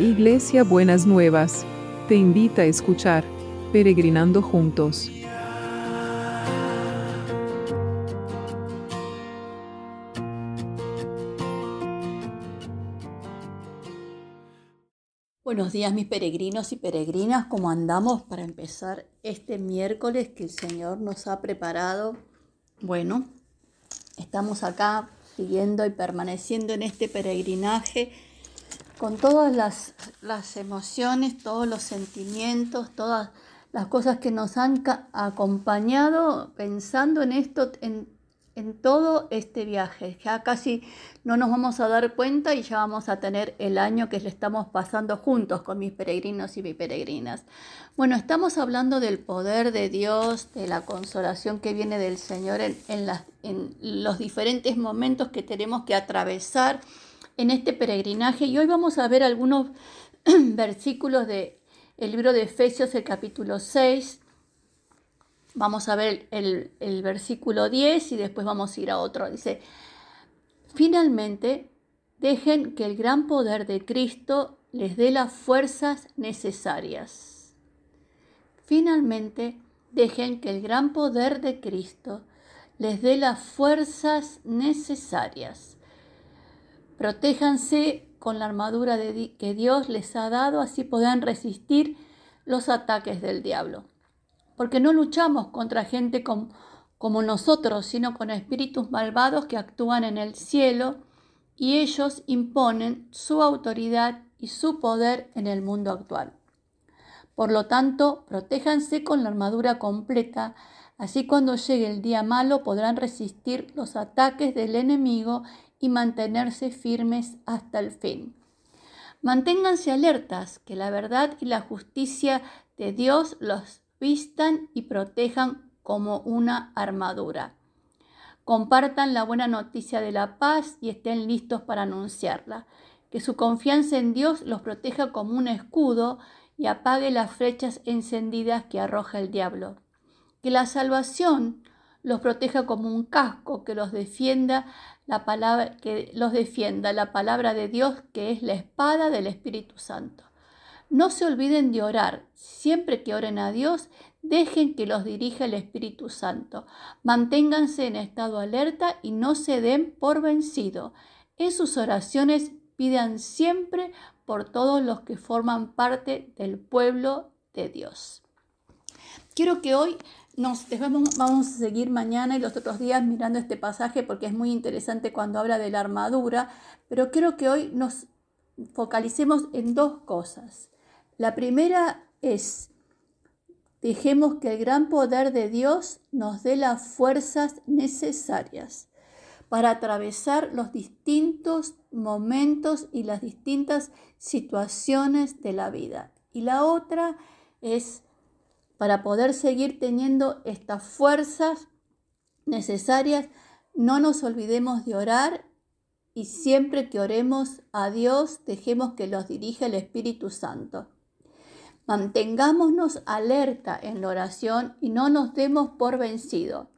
Iglesia Buenas Nuevas, te invita a escuchar Peregrinando Juntos. Buenos días mis peregrinos y peregrinas, ¿cómo andamos para empezar este miércoles que el Señor nos ha preparado? Bueno, estamos acá siguiendo y permaneciendo en este peregrinaje con todas las, las emociones, todos los sentimientos, todas las cosas que nos han acompañado pensando en esto, en, en todo este viaje. Ya casi no nos vamos a dar cuenta y ya vamos a tener el año que le estamos pasando juntos con mis peregrinos y mis peregrinas. Bueno, estamos hablando del poder de Dios, de la consolación que viene del Señor en, en, en los diferentes momentos que tenemos que atravesar en este peregrinaje y hoy vamos a ver algunos versículos del el libro de Efesios, el capítulo 6. Vamos a ver el, el versículo 10 y después vamos a ir a otro. Dice, finalmente, dejen que el gran poder de Cristo les dé las fuerzas necesarias. Finalmente, dejen que el gran poder de Cristo les dé las fuerzas necesarias Protéjanse con la armadura que Dios les ha dado, así podrán resistir los ataques del diablo. Porque no luchamos contra gente como nosotros, sino con espíritus malvados que actúan en el cielo y ellos imponen su autoridad y su poder en el mundo actual. Por lo tanto, protéjanse con la armadura completa, así cuando llegue el día malo podrán resistir los ataques del enemigo y mantenerse firmes hasta el fin. Manténganse alertas, que la verdad y la justicia de Dios los vistan y protejan como una armadura. Compartan la buena noticia de la paz y estén listos para anunciarla. Que su confianza en Dios los proteja como un escudo y apague las flechas encendidas que arroja el diablo. Que la salvación los proteja como un casco que los defienda la palabra que los defienda la palabra de Dios que es la espada del Espíritu Santo. No se olviden de orar. Siempre que oren a Dios, dejen que los dirija el Espíritu Santo. Manténganse en estado alerta y no se den por vencido. En sus oraciones pidan siempre por todos los que forman parte del pueblo de Dios. Quiero que hoy nos, vamos a seguir mañana y los otros días mirando este pasaje porque es muy interesante cuando habla de la armadura, pero quiero que hoy nos focalicemos en dos cosas. La primera es, dejemos que el gran poder de Dios nos dé las fuerzas necesarias para atravesar los distintos momentos y las distintas situaciones de la vida. Y la otra es para poder seguir teniendo estas fuerzas necesarias, no nos olvidemos de orar y siempre que oremos a Dios, dejemos que los dirija el Espíritu Santo. Mantengámonos alerta en la oración y no nos demos por vencido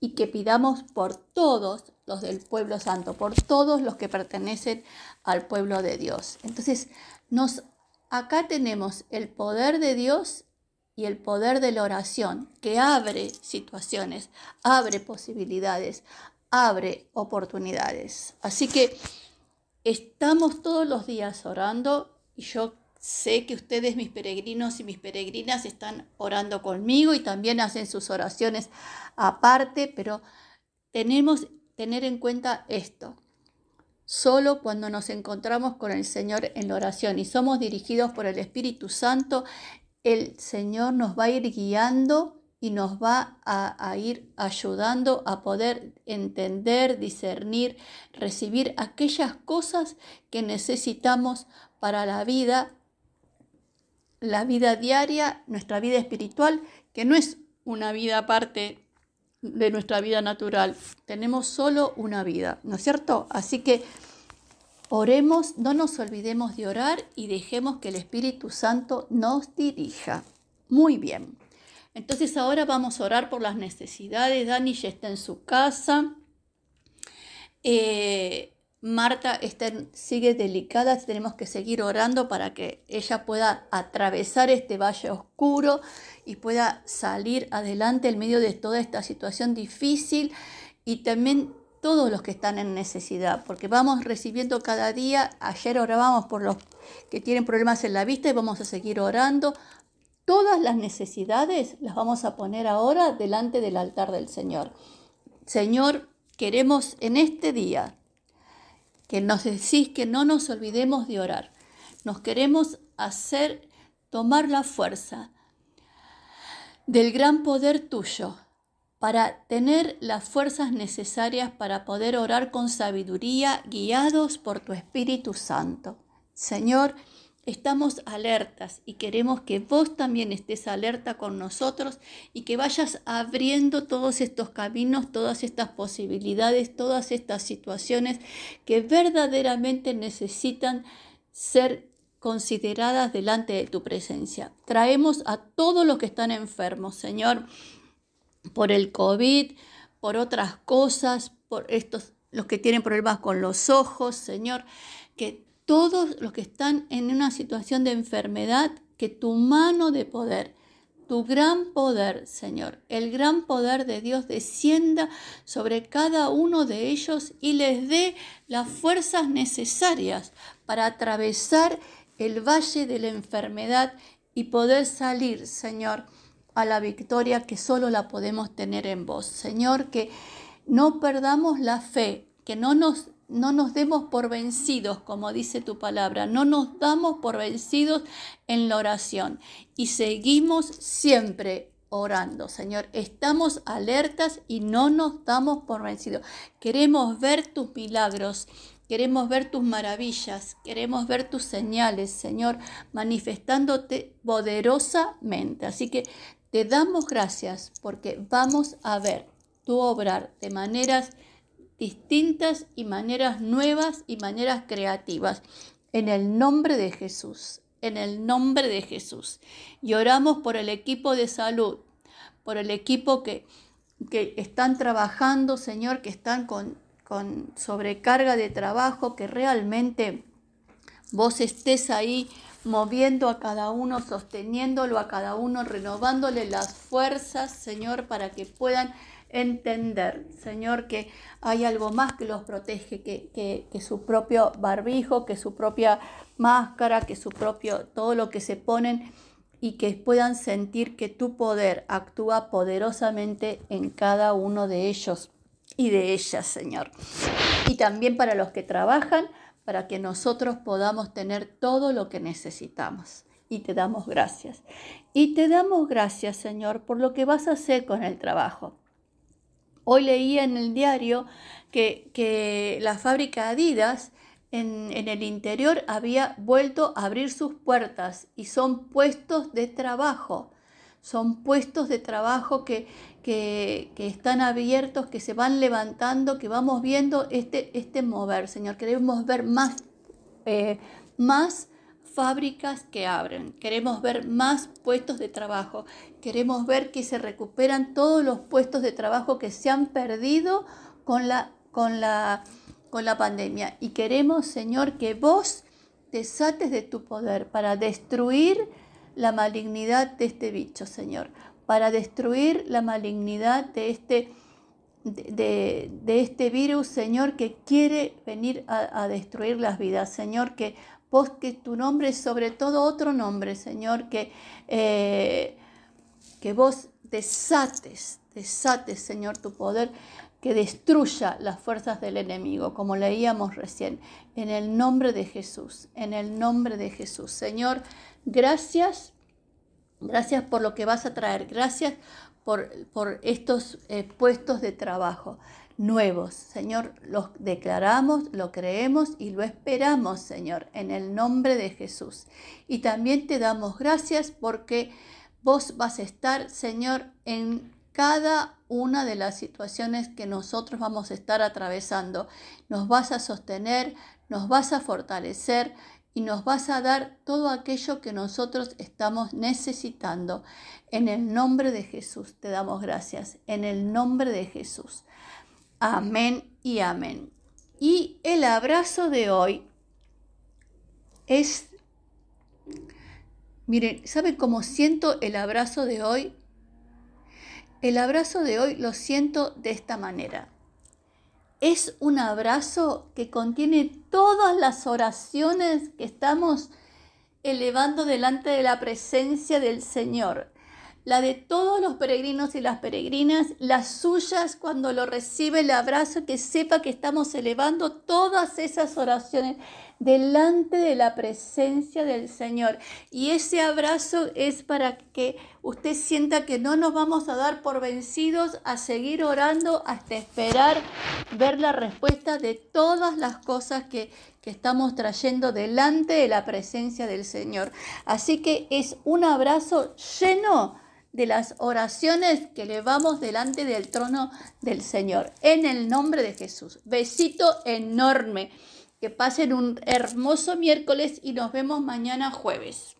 y que pidamos por todos los del pueblo santo, por todos los que pertenecen al pueblo de Dios. Entonces, nos acá tenemos el poder de Dios y el poder de la oración que abre situaciones, abre posibilidades, abre oportunidades. Así que estamos todos los días orando y yo sé que ustedes, mis peregrinos y mis peregrinas, están orando conmigo y también hacen sus oraciones aparte, pero tenemos tener en cuenta esto. Solo cuando nos encontramos con el Señor en la oración y somos dirigidos por el Espíritu Santo, el Señor nos va a ir guiando y nos va a, ir ayudando a poder entender, discernir, recibir aquellas cosas que necesitamos para la vida, la vida diaria, nuestra vida espiritual, que no es una vida aparte de nuestra vida natural. Tenemos solo una vida, ¿no es cierto? Así que Oremos, no nos olvidemos de orar y dejemos que el Espíritu Santo nos dirija. Muy bien. Entonces ahora vamos a orar por las necesidades. Dani ya está en su casa. Eh, Marta está, sigue delicada, tenemos que seguir orando para que ella pueda atravesar este valle oscuro y pueda salir adelante en medio de toda esta situación difícil y también todos los que están en necesidad, porque vamos recibiendo cada día, ayer orábamos por los que tienen problemas en la vista y vamos a seguir orando. Todas las necesidades las vamos a poner ahora delante del altar del Señor. Señor, queremos en este día que nos decís que no nos olvidemos de orar. Nos queremos hacer tomar la fuerza del gran poder tuyo para tener las fuerzas necesarias para poder orar con sabiduría, guiados por tu Espíritu Santo. Señor, estamos alertas y queremos que vos también estés alerta con nosotros y que vayas abriendo todos estos caminos, todas estas posibilidades, todas estas situaciones que verdaderamente necesitan ser consideradas delante de tu presencia. Traemos a todos los que están enfermos, Señor, por el COVID, por otras cosas, por estos los que tienen problemas con los ojos, Señor, que todos los que están en una situación de enfermedad, que tu mano de poder, tu gran poder, Señor, el gran poder de Dios descienda sobre cada uno de ellos y les dé las fuerzas necesarias para atravesar el valle de la enfermedad y poder salir, Señor, a la victoria que solo la podemos tener en vos. Señor, que no perdamos la fe, que no nos no nos demos por vencidos, como dice tu palabra, no nos damos por vencidos en la oración y seguimos siempre orando, Señor. Estamos alertas y no nos damos por vencidos. Queremos ver tus milagros. Queremos ver tus maravillas, queremos ver tus señales, Señor, manifestándote poderosamente. Así que te damos gracias porque vamos a ver tu obrar de maneras distintas y maneras nuevas y maneras creativas. En el nombre de Jesús, en el nombre de Jesús. Y oramos por el equipo de salud, por el equipo que, que están trabajando, Señor, que están con, con sobrecarga de trabajo, que realmente vos estés ahí moviendo a cada uno, sosteniéndolo a cada uno, renovándole las fuerzas, Señor, para que puedan entender, Señor, que hay algo más que los protege, que, su propio barbijo, que su propia máscara, que su propio, todo lo que se ponen y que puedan sentir que tu poder actúa poderosamente en cada uno de ellos y de ellas, Señor. Y también para los que trabajan, para que nosotros podamos tener todo lo que necesitamos. Y te damos gracias. Y te damos gracias, Señor, por lo que vas a hacer con el trabajo. Hoy leía en el diario que, la fábrica Adidas en, el interior había vuelto a abrir sus puertas y son puestos de trabajo. Son puestos de trabajo que, que, están abiertos, que se van levantando, que vamos viendo este, este mover, Señor. Queremos ver más, eh, más fábricas que abren, queremos ver más puestos de trabajo, queremos ver que se recuperan todos los puestos de trabajo que se han perdido con la, con la, con la pandemia. Y queremos, Señor, que vos desates de tu poder para destruir la malignidad de este bicho, Señor, para destruir la malignidad de este, de, este virus, Señor, que quiere venir a, a destruir las vidas, Señor, que Vos que tu nombre es sobre todo otro nombre, Señor, que, eh, que vos desates, desates, Señor, tu poder, que destruya las fuerzas del enemigo, como leíamos recién, en el nombre de Jesús, en el nombre de Jesús. Señor, gracias, gracias por lo que vas a traer, gracias por, por estos eh, puestos de trabajo nuevos. Señor, los declaramos, lo creemos y lo esperamos, Señor, en el nombre de Jesús. Y también te damos gracias porque vos vas a estar, Señor, en cada una de las situaciones que nosotros vamos a estar atravesando. Nos vas a sostener, nos vas a fortalecer y nos vas a dar todo aquello que nosotros estamos necesitando. En el nombre de Jesús te damos gracias. En el nombre de Jesús. Amén y amén. Y el abrazo de hoy es, miren, ¿saben cómo siento el abrazo de hoy? El abrazo de hoy lo siento de esta manera. Es un abrazo que contiene todas las oraciones que estamos elevando delante de la presencia del Señor. La de todos los peregrinos y las peregrinas, las suyas cuando lo recibe el abrazo, que sepa que estamos elevando todas esas oraciones delante de la presencia del Señor. Y ese abrazo es para que usted sienta que no nos vamos a dar por vencidos, a seguir orando hasta esperar ver la respuesta de todas las cosas que, que estamos trayendo delante de la presencia del Señor. Así que es un abrazo lleno de las oraciones que elevamos delante del trono del Señor. En el nombre de Jesús. Besito enorme. Que pasen un hermoso miércoles y nos vemos mañana jueves.